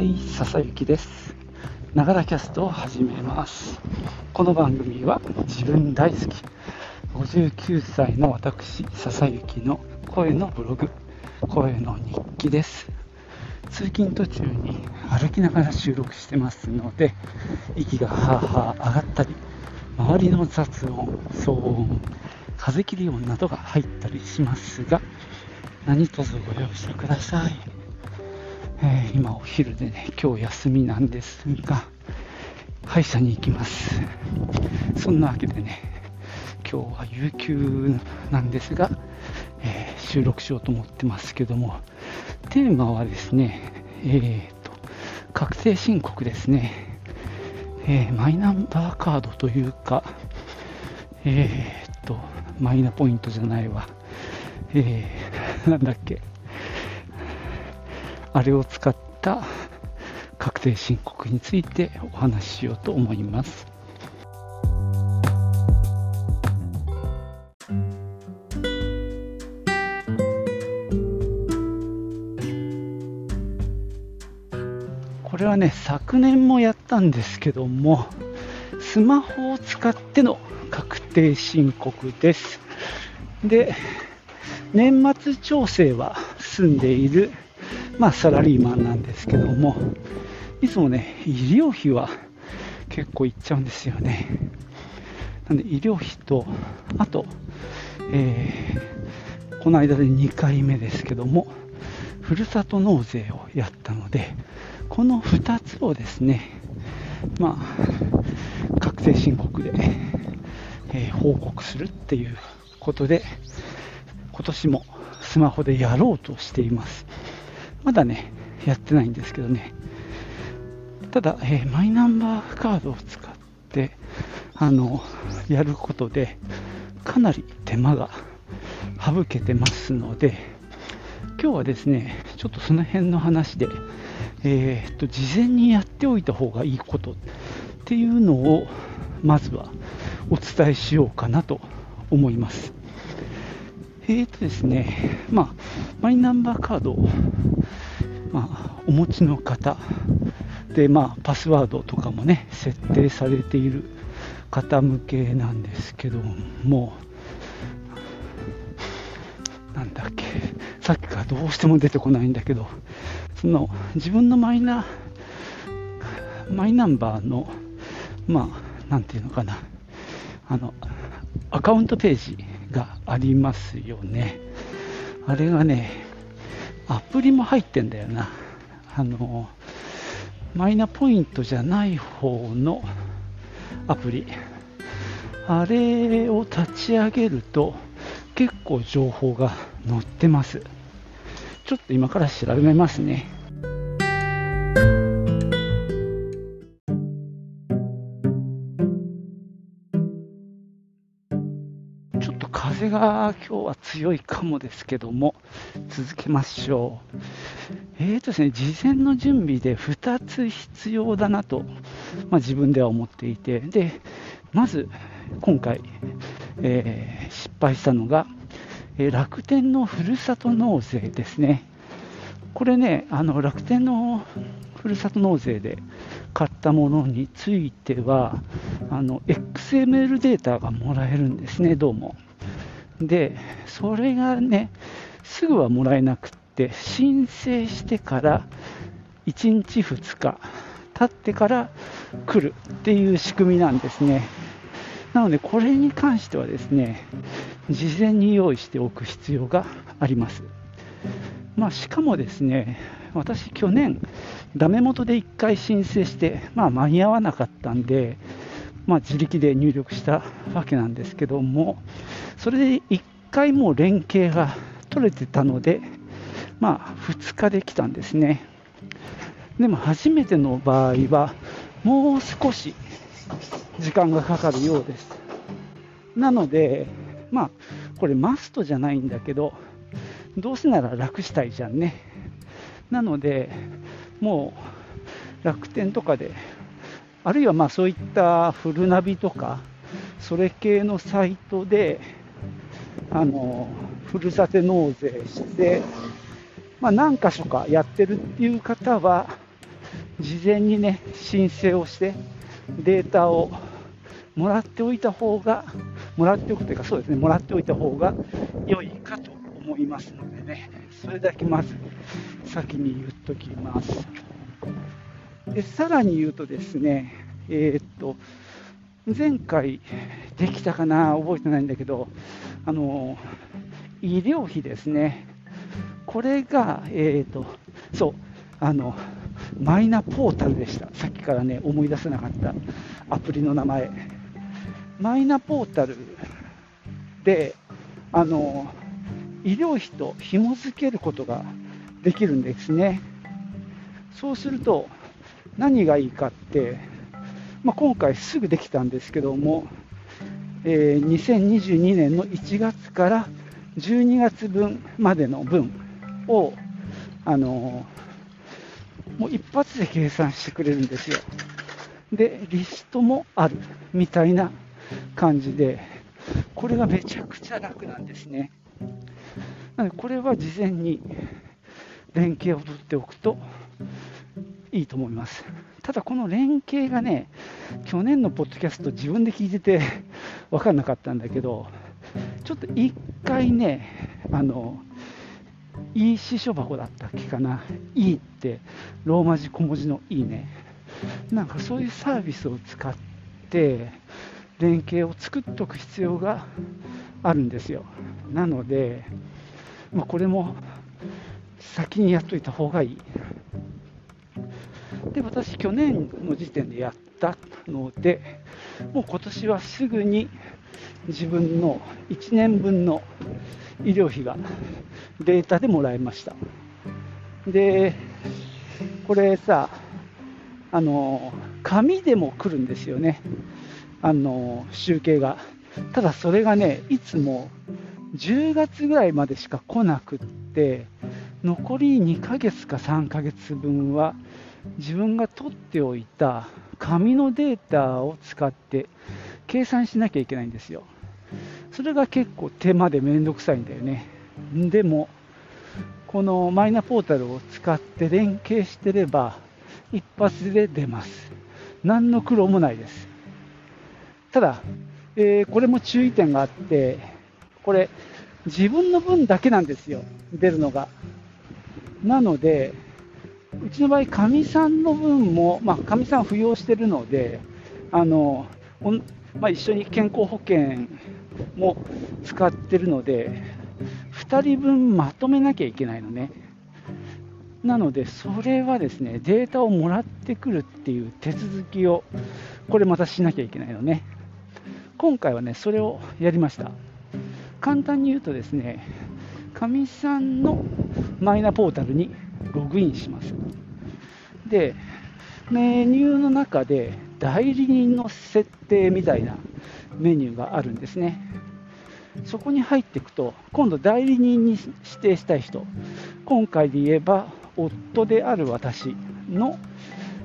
はい、笹雪です。ながらキャストを始めます。この番組は自分大好き、59歳の私、笹雪の声のブログ、声の日記です。通勤途中に歩きながら収録してますので、息がはーはー上がったり、周りの雑音、騒音、風切り音などが入ったりしますが、何卒ご容赦ください。えー、今お昼でね、今日休みなんですが、歯医者に行きます。そんなわけでね、今日は有給なんですが、えー、収録しようと思ってますけども、テーマはですね、えーと、確定申告ですね、えー、マイナンバーカードというか、えーと、マイナポイントじゃないわ、えー、なんだっけ、あれを使った確定申告についてお話ししようと思います。これはね、昨年もやったんですけども、スマホを使っての確定申告です。で、年末調整は済んでいるまあ、サラリーマンなんですけども、いつもね、医療費は結構いっちゃうんですよね。なんで、医療費と、あと、えー、この間で2回目ですけども、ふるさと納税をやったので、この2つをですね、まあ、確定申告で、えー、報告するっていうことで、今年もスマホでやろうとしています。まだね、やってないんですけどね。ただ、えー、マイナンバーカードを使って、あの、やることで、かなり手間が省けてますので、今日はですね、ちょっとその辺の話で、えー、っと、事前にやっておいた方がいいことっていうのを、まずはお伝えしようかなと思います。えーとですね、まあ、マイナンバーカードを、まあ、お持ちの方。で、まあ、パスワードとかもね、設定されている方向けなんですけども、なんだっけ、さっきからどうしても出てこないんだけど、その自分のマイナマイナンバーの、まあ、なんていうのかな、あの、アカウントページがありますよね。あれがね、アプリも入ってんだよな。あの、マイナポイントじゃない方のアプリ。あれを立ち上げると結構情報が載ってます。ちょっと今から調べますね。風が今日は強いかもですけども、続けましょう。えーとですね、事前の準備で2つ必要だなと、まあ、自分では思っていて、で、まず今回、えー、失敗したのが、えー、楽天のふるさと納税ですね。これね、あの楽天のふるさと納税で買ったものについては、あの XML データがもらえるんですね、どうも。で、それがね、すぐはもらえなくって、申請してから1日2日経ってから来るっていう仕組みなんですね。なので、これに関してはですね、事前に用意しておく必要があります。まあ、しかもですね、私、去年、ダメ元で1回申請して、まあ、間に合わなかったんで、まあ、自力で入力したわけなんですけども、それで1回もう連携が取れてたので、まあ、2日できたんですね。でも初めての場合は、もう少し時間がかかるようです。なので、まあ、これマストじゃないんだけど、どうせなら楽したいじゃんね。なので、もう楽天とかで、あるいはまあそういったフルナビとか、それ系のサイトで、あのふるさと納税して、まあ、何箇所かやってるっていう方は、事前にね申請をしてデータをもらっておいた方がもらっておくというかそうですねもらっておいた方が良いかと思いますのでねそれだけまず先に言っときます。でさらに言うとですねえー、っと前回できたかな覚えてないんだけどあの医療費ですねこれがえー、っとそうあのマイナポータルでした。さっきからね、思い出せなかったアプリの名前。マイナポータルで、あの、医療費と紐付けることができるんですね。そうすると、何がいいかって、まあ、今回すぐできたんですけども、えー、2022年の1月から12月分までの分を、あのもう一発で計算してくれるんですよ。で、リストもあるみたいな感じで、これがめちゃくちゃ楽なんですね。なので、これは事前に連携を取っておくといいと思います。ただ、この連携がね、去年のポッドキャスト自分で聞いてて 分かんなかったんだけど、ちょっと一回ね、あの、いい師書箱だったっけかな、いいってローマ字小文字のいいね、なんかそういうサービスを使って連携を作っておく必要があるんですよ。なので、まあ、これも先にやっといた方がいい。で、私、去年の時点でやったので、もう今年はすぐに自分の1年分の医療費がデータでもらいました。で、これさ、あの、紙でも来るんですよね。あの、集計が。ただそれがね、いつも10月ぐらいまでしか来なくって、残り2ヶ月か3ヶ月分は自分が取っておいた紙のデータを使って計算しなきゃいけないんですよ。それが結構手間でめんどくさいんだよね。でも、このマイナポータルを使って連携してれば、一発で出ます。何の苦労もないです。ただ、えー、これも注意点があって、これ、自分の分だけなんですよ、出るのが。なので、うちの場合、かみさんの分も、まあ、かみさん扶養してるので、あのまあ、一緒に健康保険も使ってるので、2人分まとめなきゃいけないのね。なので、それはですね、データをもらってくるっていう手続きを、これまたしなきゃいけないのね。今回はね、それをやりました。簡単に言うとですね、かみさんのマイナポータルにログインします。で、メニューの中で代理人の設定みたいなメニューがあるんですね。そこに入っていくと、今度代理人に指定したい人、今回で言えば、夫である私の、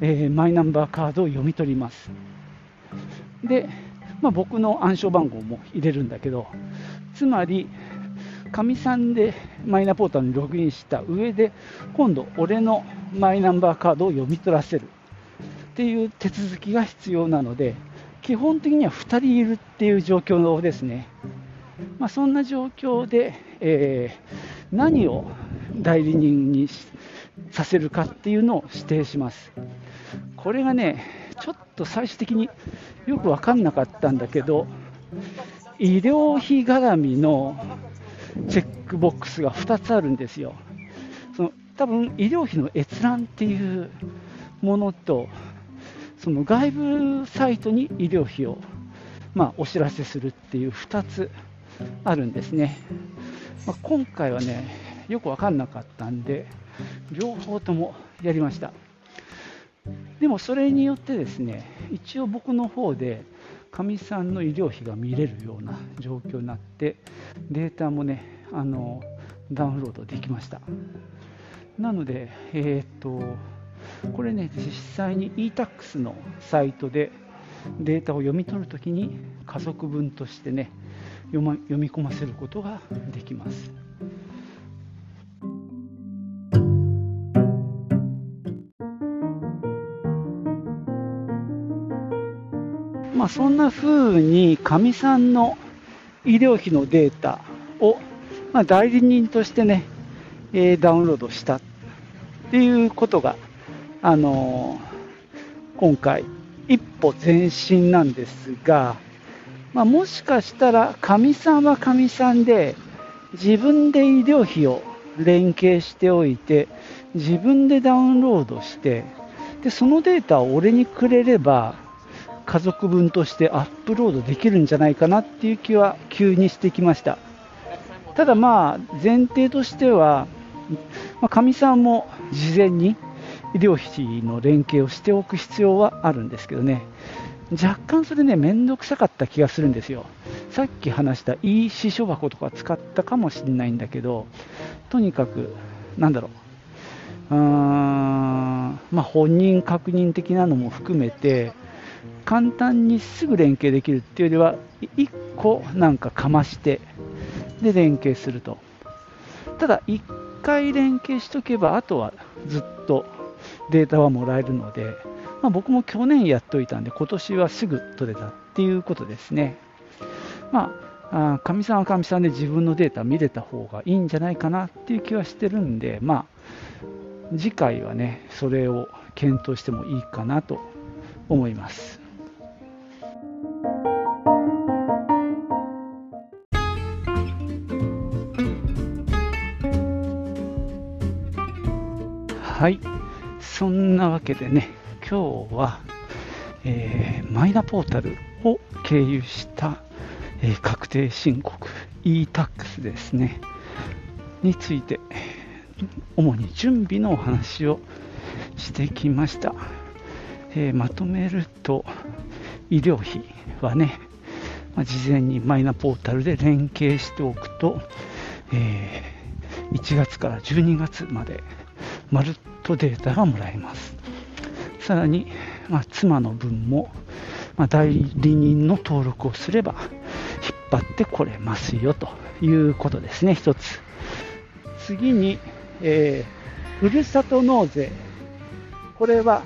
えー、マイナンバーカードを読み取ります。で、まあ、僕の暗証番号も入れるんだけど、つまり、かみさんでマイナポータルにログインした上で、今度、俺のマイナンバーカードを読み取らせるっていう手続きが必要なので、基本的には2人いるっていう状況ですね。まあ、そんな状況で、えー、何を代理人にさせるかっていうのを指定します。これがね、ちょっと最終的によく分かんなかったんだけど、医療費絡みのチェックボックスが2つあるんですよ。その多分医療費の閲覧っていうものと、その外部サイトに医療費を、まあ、お知らせするっていう2つあるんですね。まあ、今回はね、よく分かんなかったんで、両方ともやりました。でもそれによってですね、一応僕の方で、かみさんの医療費が見れるような状況になって、データもね、あのダウンロードできました。なので、えー、っと、これね、実際に e-tax のサイトでデータを読み取るときに家族分としてね、読み込ませることができます。まあ、そんな風にかみさんの医療費のデータを、まあ、代理人としてね、えー、ダウンロードしたっていうことが、あのー、今回、一歩前進なんですが、まあ、もしかしたら、かみさんはかみさんで、自分で医療費を連携しておいて、自分でダウンロードして、でそのデータを俺にくれれば、家族分としてアップロードできるんじゃないかなっていう気は急にしてきました。ただまあ、前提としては、か、ま、み、さんも事前に医療費の連携をしておく必要はあるんですけどね、若干それね、めんどくさかった気がするんですよ。さっき話したいい支所箱とか使ったかもしれないんだけど、とにかく、なんだろう、うーんまあ、本人確認的なのも含めて、簡単にすぐ連携できるっていうよりは、1個なんかかまして、で連携すると。ただ、1回連携しとけば、あとはずっとデータはもらえるので、まあ、僕も去年やっておいたんで、今年はすぐ取れたっていうことですね。まあ、かみさんはかみさんで自分のデータ見れた方がいいんじゃないかなっていう気はしてるんで、まあ、次回はね、それを検討してもいいかなと思います。はい、そんなわけでね、今日は、えー、マイナポータルを経由した、えー、確定申告 e-tax ですね、について、主に準備のお話をしてきました。えー、まとめると、医療費はね、まあ、事前にマイナポータルで連携しておくと、えー、1月から12月までまるっとデータがもらえます。さらに、まあ、妻の分も、まあ、代理人の登録をすれば引っ張ってこれますよということですね、一つ。次に、えー、ふるさと納税。これは、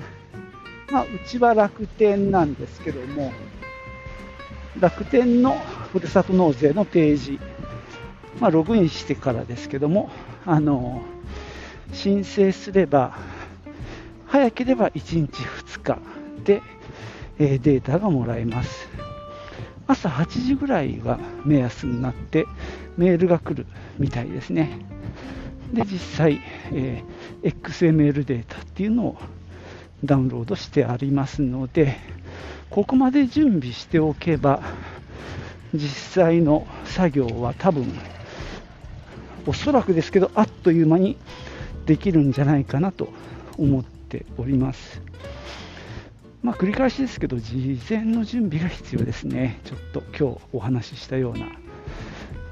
まあ、うちは楽天なんですけども、楽天のふるさと納税のページ、まあ、ログインしてからですけども、あの申請すれば、早ければ1日2日で、えデータがもらえます。朝8時ぐらいは目安になってメールが来るみたいですね。で、実際、えー、XML データっていうのをダウンロードしてありますので、ここまで準備しておけば、実際の作業は多分、おそらくですけど、あっという間にできるんじゃないかなと思っております。まあ、繰り返しですけど、事前の準備が必要ですね。ちょっと今日お話ししたような。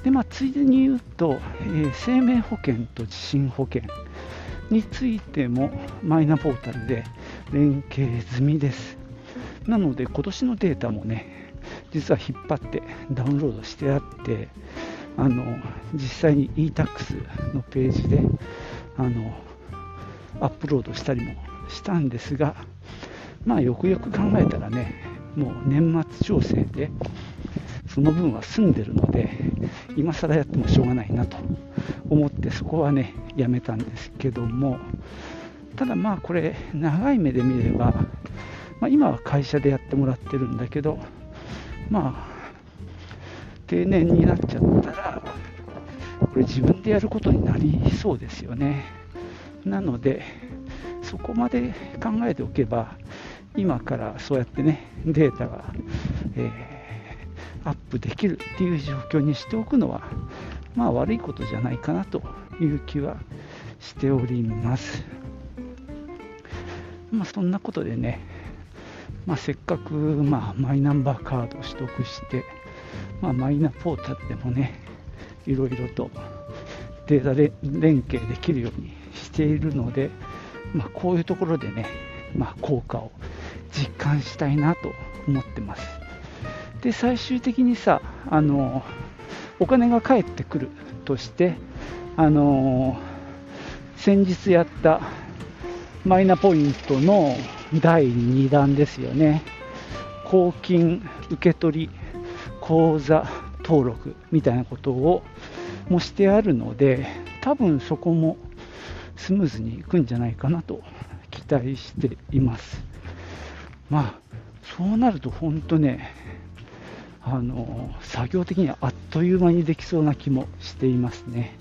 で、まあ、ついでに言うと、えー、生命保険と地震保険についてもマイナポータルで連携済みです。なので、今年のデータもね、実は引っ張ってダウンロードしてあって、あの実際に e-tax のページであのアップロードしたりもしたんですが、まあよくよく考えたらね、もう年末調整で、その分は済んでるので、今更やってもしょうがないなと思って、そこはね、やめたんですけども、ただまあこれ、長い目で見れば、まあ、今は会社でやってもらってるんだけど、まあ、定年になっちゃったら、これ自分でやることになりそうですよね。なので、そこまで考えておけば、今からそうやってね、データが、えー、アップできるっていう状況にしておくのは、まあ悪いことじゃないかなという気はしております。まあそんなことでね、まあ、せっかく、まあ、マイナンバーカードを取得して、まあ、マイナポータルでもね、いろいろとデータで連携できるようにしているので、まあ、こういうところでね、まあ、効果を実感したいなと思ってます。で、最終的にさ、あのお金が返ってくるとして、あの先日やったマイナポイントの第2弾ですよね。公金受取口座登録みたいなことをもしてあるので、多分そこもスムーズにいくんじゃないかなと期待しています。まあ、そうなると本当ね、あの作業的にはあっという間にできそうな気もしていますね。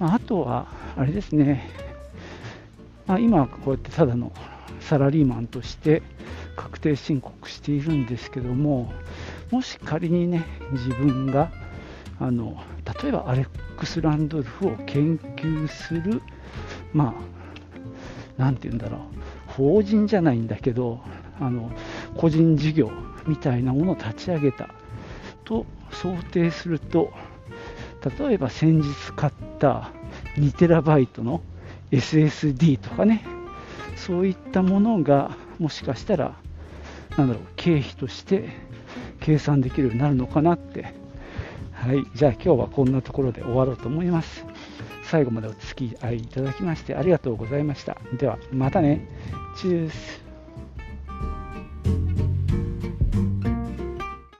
あとは、あれですね、まあ、今こうやってただのサラリーマンとして確定申告しているんですけども、もし仮にね、自分があの例えばアレックス・ランドルフを研究する、まあ、なんて言うんだろう、法人じゃないんだけど、あの個人事業みたいなものを立ち上げたと想定すると、例えば先日買った2テラバイトの SSD とかね、そういったものがもしかしたら、なんだろう、経費として計算できるようになるのかなって。はい、じゃあ今日はこんなところで終わろうと思います。最後までお付き合いいただきましてありがとうございました。ではまたね。チュース。